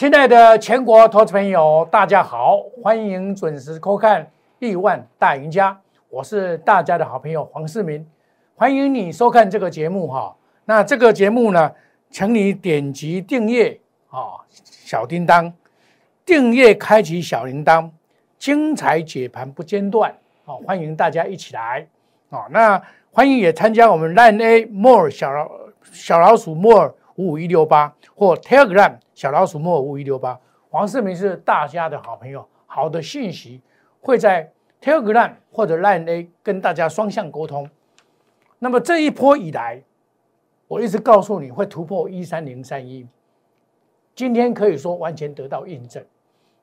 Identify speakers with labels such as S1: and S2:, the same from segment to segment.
S1: 亲爱的全国投资朋友，大家好，欢迎准时收看《亿万大赢家》，我是大家的好朋友黄世明，欢迎你收看这个节目哈。那这个节目呢，请你点击订阅啊，小叮当，订阅开启小铃铛，精彩解盘不间断啊，欢迎大家一起来啊。那欢迎也参加我们 Line A More 小老小老鼠 More。五五一六八或 Telegram 小老鼠莫五五一六八，黄世明是大家的好朋友，好的信息会在 Telegram 或者 Line A 跟大家双向沟通。那么这一波以来，我一直告诉你会突破一三零三一，今天可以说完全得到印证。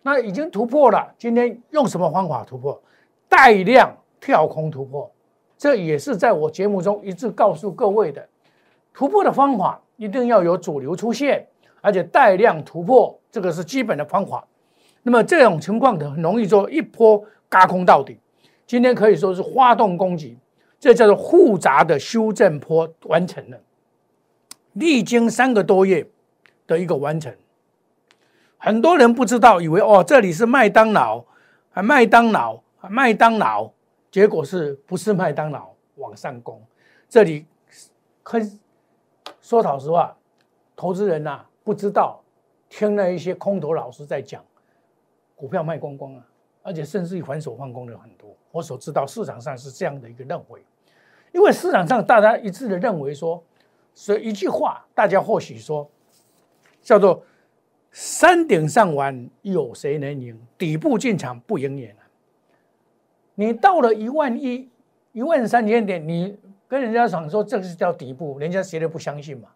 S1: 那已经突破了，今天用什么方法突破？带量跳空突破，这也是在我节目中一直告诉各位的突破的方法。一定要有主流出现，而且带量突破，这个是基本的方法。那么这种情况的很容易做一波嘎空到底。今天可以说是发动攻击，这叫做复杂的修正坡完成了，历经三个多月的一个完成。很多人不知道，以为哦这里是麦当劳啊麦当劳啊麦当劳，结果是不是麦当劳往上攻？这里可。说老实话，投资人呐不知道，听了一些空头老师在讲，股票卖光光啊，而且甚至于还手放空的很多。我所知道市场上是这样的一个认为，因为市场上大家一致的认为说，所以一句话，大家或许说叫做“山顶上玩有谁能赢？底部进场不赢也难。”你到了一万一、一万三千点，你。跟人家讲说这个是叫底部，人家谁都不相信嘛。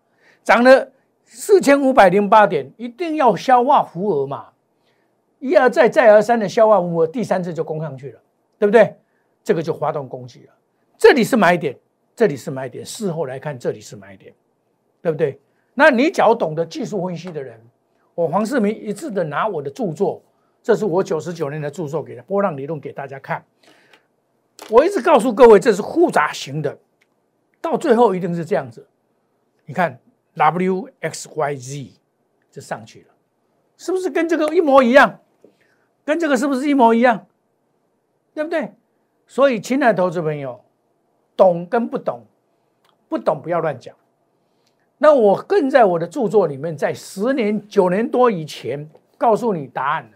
S1: 涨了四千五百零八点，一定要消化浮额嘛，一而再再而三的消化浮额，第三次就攻上去了，对不对？这个就发动攻击了。这里是买点，这里是买点，事后来看这里是买点，对不对？那你只要懂得技术分析的人，我黄世明一致的拿我的著作，这是我九十九年的著作给的波浪理论给大家看。我一直告诉各位，这是复杂型的。到最后一定是这样子，你看 W X Y Z 就上去了，是不是跟这个一模一样？跟这个是不是一模一样？对不对？所以，亲爱的投资朋友，懂跟不懂，不懂不要乱讲。那我更在我的著作里面，在十年、九年多以前告诉你答案。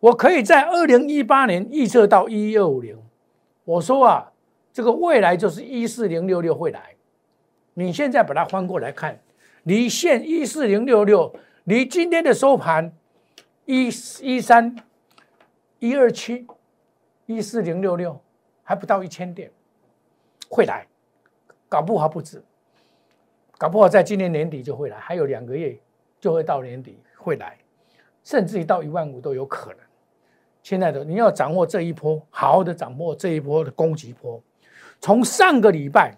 S1: 我可以在二零一八年预测到一二五零，我说啊。这个未来就是一四零六六会来，你现在把它翻过来看，离现一四零六六，离今天的收盘一一三一二七一四零六六还不到一千点，会来，搞不好不止，搞不好在今年年底就会来，还有两个月就会到年底会来，甚至于到一万五都有可能。亲爱的，你要掌握这一波，好好的掌握这一波的攻击波。从上个礼拜，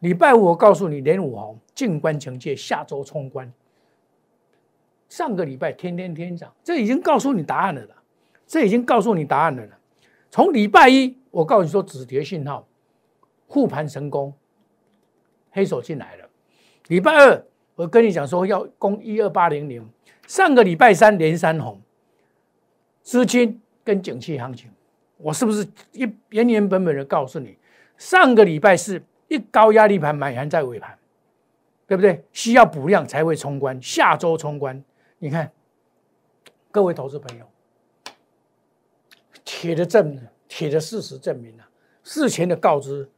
S1: 礼拜五我告诉你，连五红静观情界，下周冲关。上个礼拜天天天涨，这已经告诉你答案了啦，这已经告诉你答案了啦。从礼拜一，我告诉你说止跌信号，护盘成功，黑手进来了。礼拜二，我跟你讲说要攻一二八零零。上个礼拜三连三红，资金跟景气行情，我是不是一原原本本的告诉你？上个礼拜是一高压力盘买盘在尾盘，对不对？需要补量才会冲关，下周冲关。你看，各位投资朋友，铁的证，铁的事实证明了，事前的告知，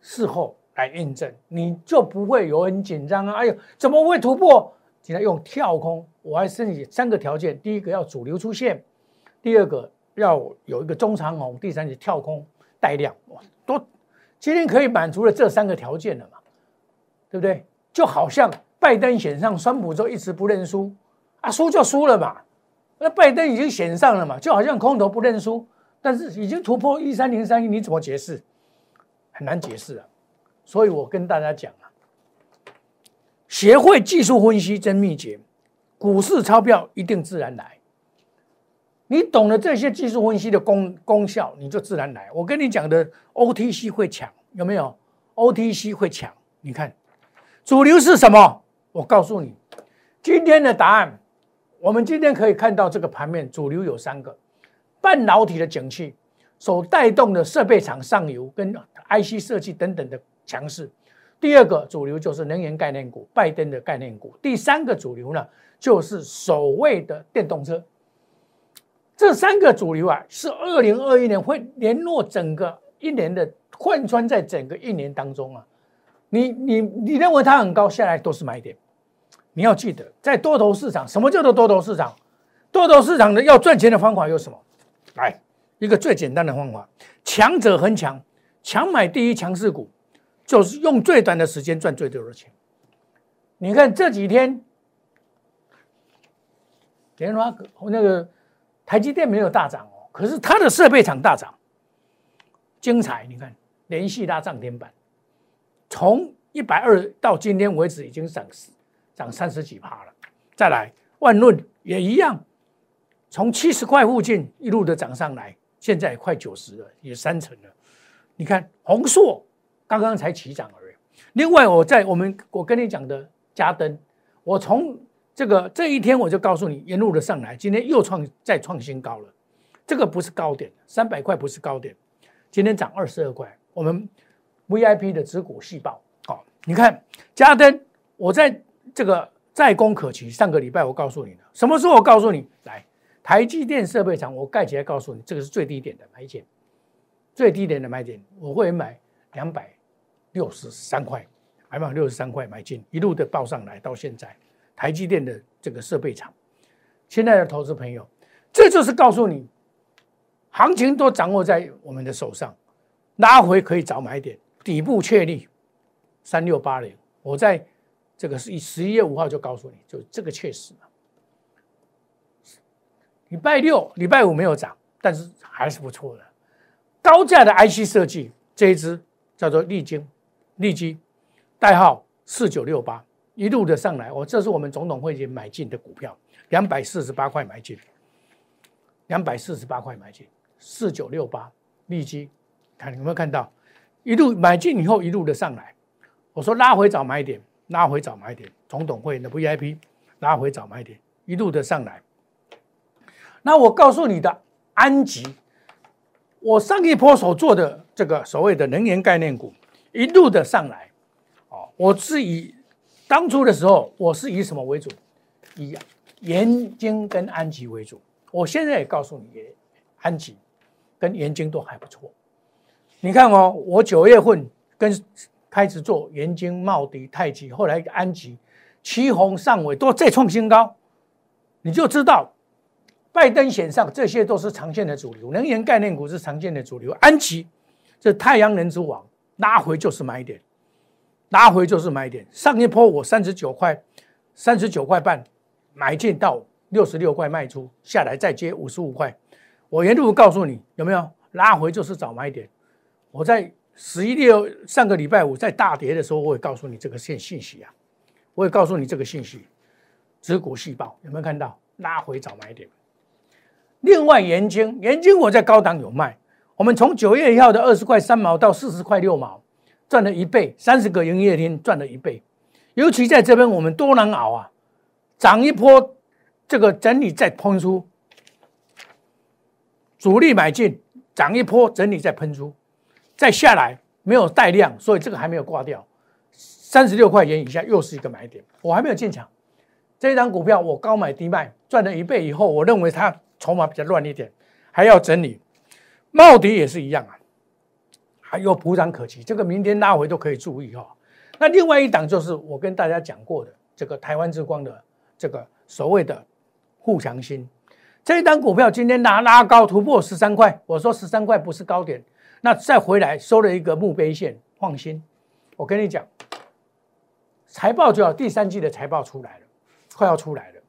S1: 事后来印证，你就不会有很紧张啊！哎呦，怎么会突破？现在用跳空，我还申请三个条件：第一个要主流出现，第二个要有一个中长红，第三是跳空带量，哇，多。今天可以满足了这三个条件了嘛？对不对？就好像拜登选上，川普就一直不认输啊，输就输了嘛。那拜登已经选上了嘛，就好像空头不认输，但是已经突破一三零三一，你怎么解释？很难解释啊。所以我跟大家讲啊，学会技术分析真秘诀，股市钞票一定自然来。你懂了这些技术分析的功功效，你就自然来。我跟你讲的 OTC 会抢，有没有？OTC 会抢，你看主流是什么？我告诉你，今天的答案我们今天可以看到这个盘面主流有三个，半导体的景气所带动的设备厂上游跟 IC 设计等等的强势。第二个主流就是能源概念股，拜登的概念股。第三个主流呢，就是所谓的电动车。这三个主流啊，是二零二一年会联络整个一年的贯穿在整个一年当中啊。你你你认为它很高，下来都是买点。你要记得，在多头市场，什么叫做多头市场？多头市场的要赚钱的方法有什么？来，一个最简单的方法：强者恒强，强买第一强势股。就是用最短的时间赚最多的钱。你看这几天，联发科那个台积电没有大涨哦，可是它的设备厂大涨，精彩！你看连续拉涨停板，从一百二到今天为止已经涨涨三十几趴了。再来万润也一样，从七十块附近一路的涨上来，现在快九十了，也三成了。你看宏硕。刚刚才起涨而已。另外，我在我们我跟你讲的加登，我从这个这一天我就告诉你，沿路的上来，今天又创再创新高了。这个不是高点，三百块不是高点，今天涨二十二块。我们 VIP 的指股细胞，好，你看加登，我在这个在攻可期。上个礼拜我告诉你的，什么时候我告诉你？来，台积电设备厂，我盖起来告诉你，这个是最低点的买点，最低点的买点，我会买两百。六十三块，还买六十三块买进，一路的报上来，到现在，台积电的这个设备厂，现在的投资朋友，这就是告诉你，行情都掌握在我们的手上，拉回可以早买点，底部确立，三六八零，我在这个是十一月五号就告诉你，就这个确实礼拜六、礼拜五没有涨，但是还是不错的，高价的 IC 设计这一支叫做利晶。利基，代号四九六八，一路的上来，我这是我们总统会议买进的股票，两百四十八块买进，两百四十八块买进，四九六八利基，看有没有看到，一路买进以后一路的上来，我说拉回早买点，拉回早买点，总统会的 VIP 拉回早买点，一路的上来，那我告诉你的安吉，我上一波所做的这个所谓的能源概念股。一路的上来，哦，我是以当初的时候，我是以什么为主？以盐津跟安吉为主。我现在也告诉你，安吉跟盐津都还不错。你看哦，我九月份跟开始做盐津、茂迪、太极，后来安吉、旗红、上尾都再创新高，你就知道拜登选上，这些都是常见的主流，能源概念股是常见的主流。安吉这太阳能之王。拉回就是买点，拉回就是买点。上一波我三十九块，三十九块半买进到六十六块卖出，下来再接五十五块。我沿路告诉你有没有拉回就是找买点。我在十一六上个礼拜五在大跌的时候，我也告诉你这个信信息啊，我也告诉你这个信息。指骨细胞有没有看到拉回找买点？另外，盐金盐金我在高档有卖。我们从九月一号的二十块三毛到四十块六毛，赚了一倍，三十个营业厅赚了一倍。尤其在这边，我们多难熬啊！涨一波，这个整理再喷出，主力买进，涨一波整理再喷出，再下来没有带量，所以这个还没有挂掉。三十六块钱以下又是一个买点，我还没有进场。这一张股票我高买低卖，赚了一倍以后，我认为它筹码比较乱一点，还要整理。茂迪也是一样啊，有普涨可期，这个明天拉回都可以注意哈。那另外一档就是我跟大家讲过的这个台湾之光的这个所谓的富强新，这一档股票今天拉拉高突破十三块，我说十三块不是高点，那再回来收了一个墓碑线，放心，我跟你讲，财报就要第三季的财报出来了，快要出来了，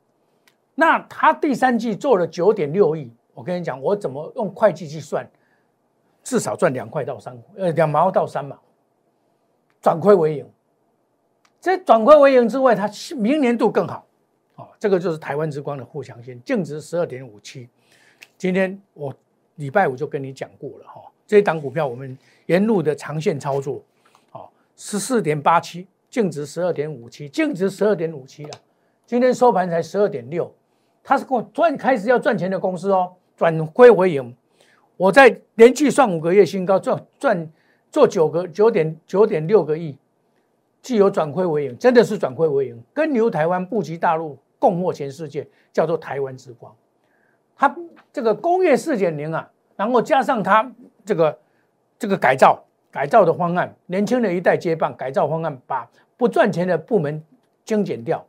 S1: 那他第三季做了九点六亿。我跟你讲，我怎么用会计去算，至少赚两块到三，呃，两毛到三毛，转亏为盈。这转亏为盈之外，它明年度更好，哦，这个就是台湾之光的互强性，净值十二点五七。今天我礼拜五就跟你讲过了哈，这一档股票我们沿路的长线操作，哦，十四点八七，净值十二点五七，净值十二点五七啊，今天收盘才十二点六。它是赚开始要赚钱的公司哦，转亏为盈。我在连续算五个月新高，赚赚做九个九点九点六个亿，既有转亏为盈，真的是转亏为盈。跟牛台湾布局大陆，共获全世界，叫做台湾之光。它这个工业四点零啊，然后加上它这个这个改造改造的方案，年轻的一代接棒改造方案，把不赚钱的部门精简掉，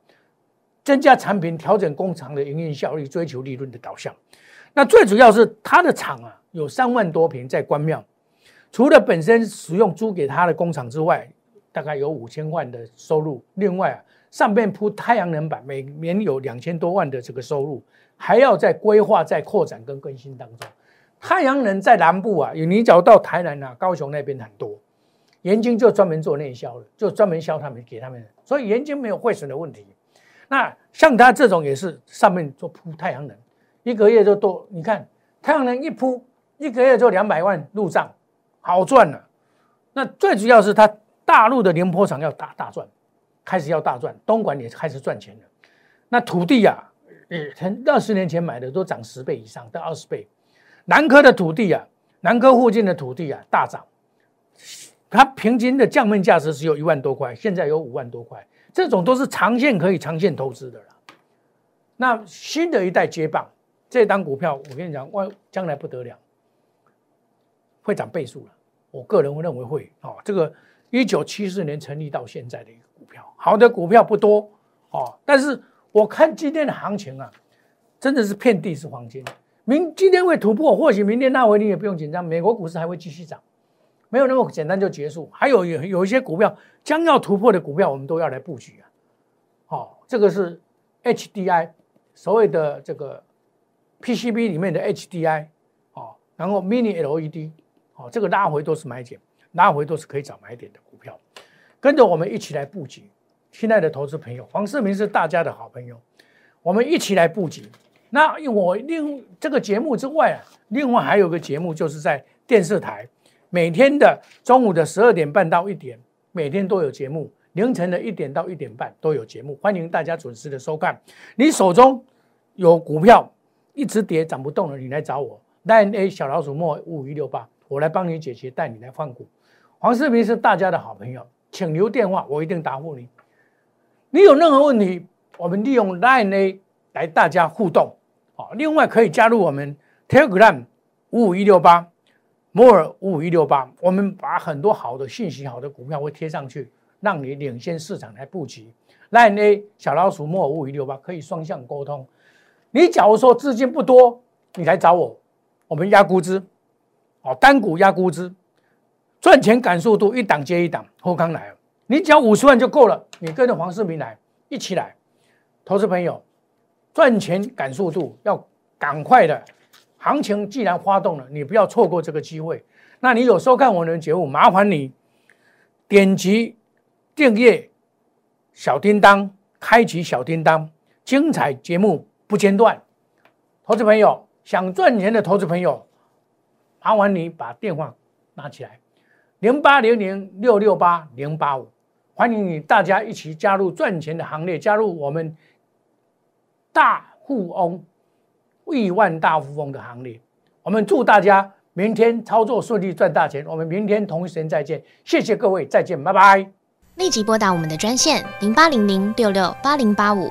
S1: 增加产品，调整工厂的营运效率，追求利润的导向。那最主要是它的厂啊。有三万多平在关庙，除了本身使用租给他的工厂之外，大概有五千万的收入。另外啊，上面铺太阳能板，每年有两千多万的这个收入，还要在规划、在扩展跟更新当中。太阳能在南部啊，你找到台南啊、高雄那边很多，盐津就专门做内销的，就专门销他们给他们，所以盐津没有汇损的问题。那像他这种也是上面做铺太阳能，一个月就多，你看太阳能一铺。一个月就两百万入账，好赚了。那最主要是它大陆的宁波厂要大大赚，开始要大赚，东莞也开始赚钱了。那土地啊，呃，二十年前买的都涨十倍以上，到二十倍。南科的土地啊，南科附近的土地啊大涨，它平均的降面价值只有一万多块，现在有五万多块，这种都是长线可以长线投资的了。那新的一代接棒，这档股票我跟你讲，万将来不得了。会涨倍数了，我个人会认为会哦。这个一九七四年成立到现在的一个股票，好的股票不多哦。但是我看今天的行情啊，真的是遍地是黄金。明今天会突破，或许明天那回你也不用紧张，美国股市还会继续涨，没有那么简单就结束。还有有有一些股票将要突破的股票，我们都要来布局啊。好，这个是 HDI 所谓的这个 PCB 里面的 HDI 哦，然后 Mini LED。好，这个拉回都是买点，拉回都是可以找买点的股票，跟着我们一起来布局。亲爱的投资朋友，黄世明是大家的好朋友，我们一起来布局。那我另这个节目之外啊，另外还有个节目，就是在电视台每天的中午的十二点半到一点，每天都有节目；凌晨的一点到一点半都有节目，欢迎大家准时的收看。你手中有股票一直跌涨不动了，你来找我，nine A 小老鼠莫五五一六八。我来帮你解决，带你来换股。黄世明是大家的好朋友，请留电话，我一定答复你。你有任何问题，我们利用 Line 来大家互动。好，另外可以加入我们 Telegram 五五一六八，More 五五一六八。我们把很多好的信息、好的股票会贴上去，让你领先市场来布局。Line A 小老鼠 More 五五一六八可以双向沟通。你假如说资金不多，你来找我，我们压估值。哦，单股压估值，赚钱感速度一档接一档，后刚来了，你只要五十万就够了，你跟着黄世明来，一起来，投资朋友，赚钱感速度要赶快的，行情既然发动了，你不要错过这个机会。那你有收看我的节目，麻烦你点击订阅小叮当，开启小叮当，精彩节目不间断。投资朋友想赚钱的投资朋友。麻烦你把电话拿起来，零八零零六六八零八五，欢迎你大家一起加入赚钱的行列，加入我们大富翁亿万大富翁的行列。我们祝大家明天操作顺利，赚大钱。我们明天同一时间再见，谢谢各位，再见，拜拜。
S2: 立即拨打我们的专线零八零零六六八零八五。